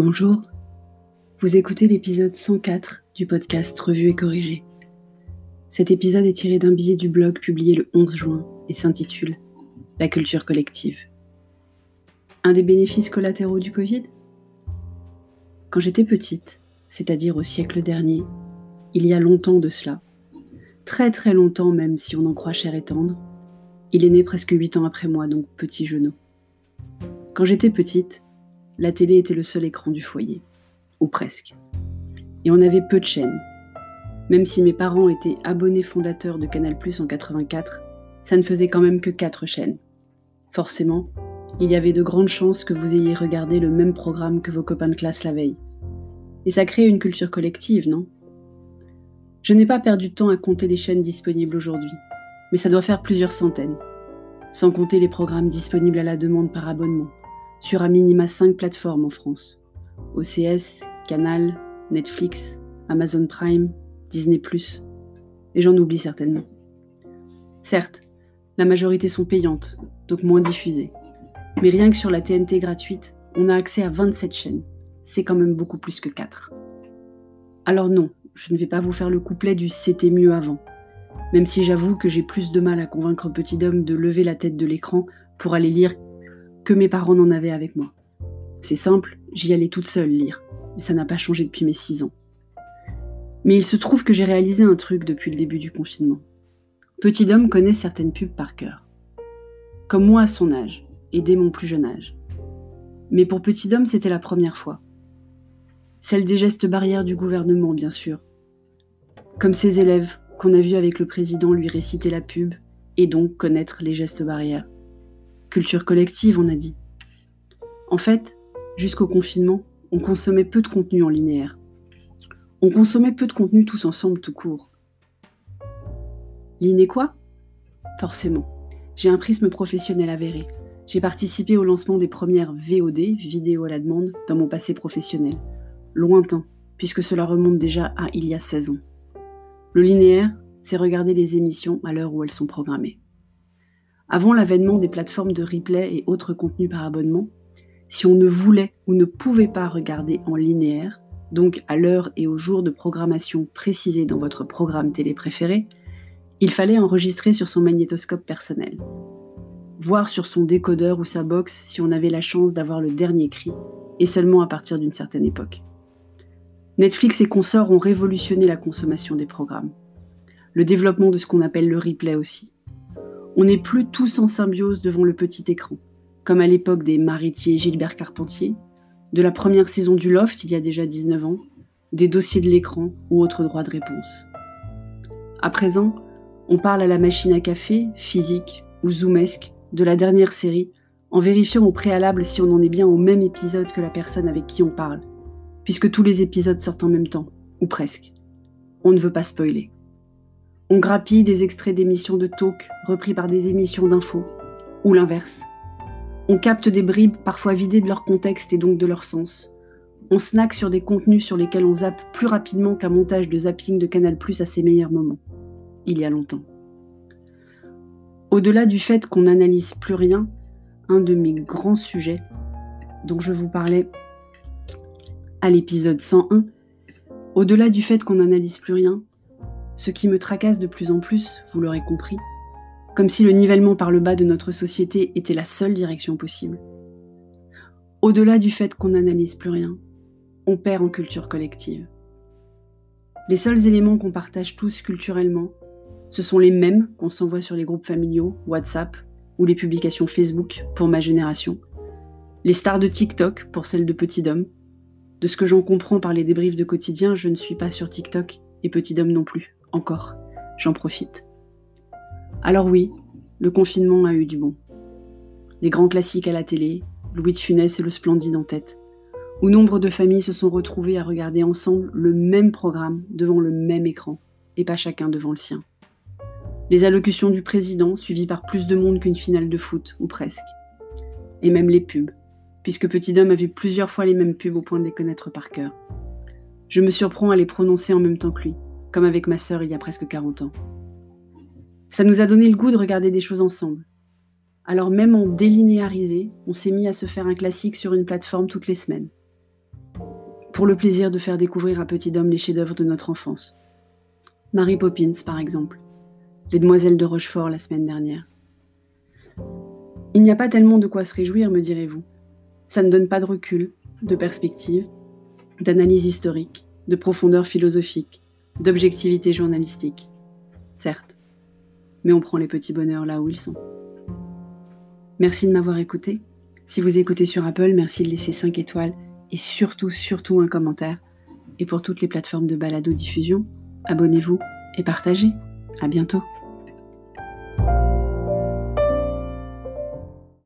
Bonjour, vous écoutez l'épisode 104 du podcast Revue et Corrigé. Cet épisode est tiré d'un billet du blog publié le 11 juin et s'intitule La culture collective. Un des bénéfices collatéraux du Covid? Quand j'étais petite, c'est-à-dire au siècle dernier, il y a longtemps de cela, très très longtemps même si on en croit cher et tendre, il est né presque 8 ans après moi, donc petit genou. Quand j'étais petite, la télé était le seul écran du foyer, ou presque. Et on avait peu de chaînes. Même si mes parents étaient abonnés fondateurs de Canal en 84, ça ne faisait quand même que quatre chaînes. Forcément, il y avait de grandes chances que vous ayez regardé le même programme que vos copains de classe la veille. Et ça crée une culture collective, non? Je n'ai pas perdu de temps à compter les chaînes disponibles aujourd'hui, mais ça doit faire plusieurs centaines, sans compter les programmes disponibles à la demande par abonnement sur un minima 5 plateformes en France. OCS, Canal, Netflix, Amazon Prime, Disney ⁇ et j'en oublie certainement. Certes, la majorité sont payantes, donc moins diffusées. Mais rien que sur la TNT gratuite, on a accès à 27 chaînes. C'est quand même beaucoup plus que 4. Alors non, je ne vais pas vous faire le couplet du c'était mieux avant. Même si j'avoue que j'ai plus de mal à convaincre Petit Homme de lever la tête de l'écran pour aller lire que mes parents n'en avaient avec moi. C'est simple, j'y allais toute seule lire, et ça n'a pas changé depuis mes 6 ans. Mais il se trouve que j'ai réalisé un truc depuis le début du confinement. Petit homme connaît certaines pubs par cœur. Comme moi à son âge, et dès mon plus jeune âge. Mais pour Petit homme, c'était la première fois. Celle des gestes barrières du gouvernement, bien sûr. Comme ses élèves, qu'on a vu avec le président lui réciter la pub, et donc connaître les gestes barrières. Culture collective, on a dit. En fait, jusqu'au confinement, on consommait peu de contenu en linéaire. On consommait peu de contenu tous ensemble tout court. L'inné quoi? Forcément. J'ai un prisme professionnel avéré. J'ai participé au lancement des premières VOD, vidéos à la demande, dans mon passé professionnel. Lointain, puisque cela remonte déjà à il y a 16 ans. Le linéaire, c'est regarder les émissions à l'heure où elles sont programmées. Avant l'avènement des plateformes de replay et autres contenus par abonnement, si on ne voulait ou ne pouvait pas regarder en linéaire, donc à l'heure et au jour de programmation précisée dans votre programme télé préféré, il fallait enregistrer sur son magnétoscope personnel. Voir sur son décodeur ou sa box si on avait la chance d'avoir le dernier cri, et seulement à partir d'une certaine époque. Netflix et consorts ont révolutionné la consommation des programmes. Le développement de ce qu'on appelle le replay aussi. On n'est plus tous en symbiose devant le petit écran, comme à l'époque des Maritiers Gilbert Carpentier, de la première saison du Loft il y a déjà 19 ans, des dossiers de l'écran ou autres droits de réponse. À présent, on parle à la machine à café, physique ou zoomesque, de la dernière série, en vérifiant au préalable si on en est bien au même épisode que la personne avec qui on parle, puisque tous les épisodes sortent en même temps, ou presque. On ne veut pas spoiler. On grappille des extraits d'émissions de talk repris par des émissions d'infos, ou l'inverse. On capte des bribes parfois vidées de leur contexte et donc de leur sens. On snack sur des contenus sur lesquels on zappe plus rapidement qu'un montage de zapping de Canal Plus à ses meilleurs moments, il y a longtemps. Au-delà du fait qu'on n'analyse plus rien, un de mes grands sujets dont je vous parlais à l'épisode 101, au-delà du fait qu'on n'analyse plus rien, ce qui me tracasse de plus en plus, vous l'aurez compris, comme si le nivellement par le bas de notre société était la seule direction possible. Au-delà du fait qu'on n'analyse plus rien, on perd en culture collective. Les seuls éléments qu'on partage tous culturellement, ce sont les mêmes qu'on s'envoie sur les groupes familiaux, WhatsApp ou les publications Facebook pour ma génération, les stars de TikTok pour celles de Petit Dom. De ce que j'en comprends par les débriefs de quotidien, je ne suis pas sur TikTok et Petit Dom non plus. Encore, j'en profite. Alors oui, le confinement a eu du bon. Les grands classiques à la télé, Louis de Funès et le Splendide en tête, où nombre de familles se sont retrouvées à regarder ensemble le même programme devant le même écran, et pas chacun devant le sien. Les allocutions du président suivies par plus de monde qu'une finale de foot, ou presque. Et même les pubs, puisque Petit Homme a vu plusieurs fois les mêmes pubs au point de les connaître par cœur. Je me surprends à les prononcer en même temps que lui, comme avec ma sœur il y a presque 40 ans. Ça nous a donné le goût de regarder des choses ensemble. Alors même en délinéarisé, on s'est mis à se faire un classique sur une plateforme toutes les semaines. pour le plaisir de faire découvrir à Petit Dôme les chefs-d'œuvre de notre enfance. Mary Poppins, par exemple, Les Demoiselles de Rochefort la semaine dernière. Il n'y a pas tellement de quoi se réjouir, me direz-vous. Ça ne donne pas de recul, de perspective, d'analyse historique, de profondeur philosophique, d'objectivité journalistique. Certes, mais on prend les petits bonheurs là où ils sont. Merci de m'avoir écouté. Si vous écoutez sur Apple, merci de laisser 5 étoiles et surtout, surtout un commentaire. Et pour toutes les plateformes de balado-diffusion, abonnez-vous et partagez. À bientôt.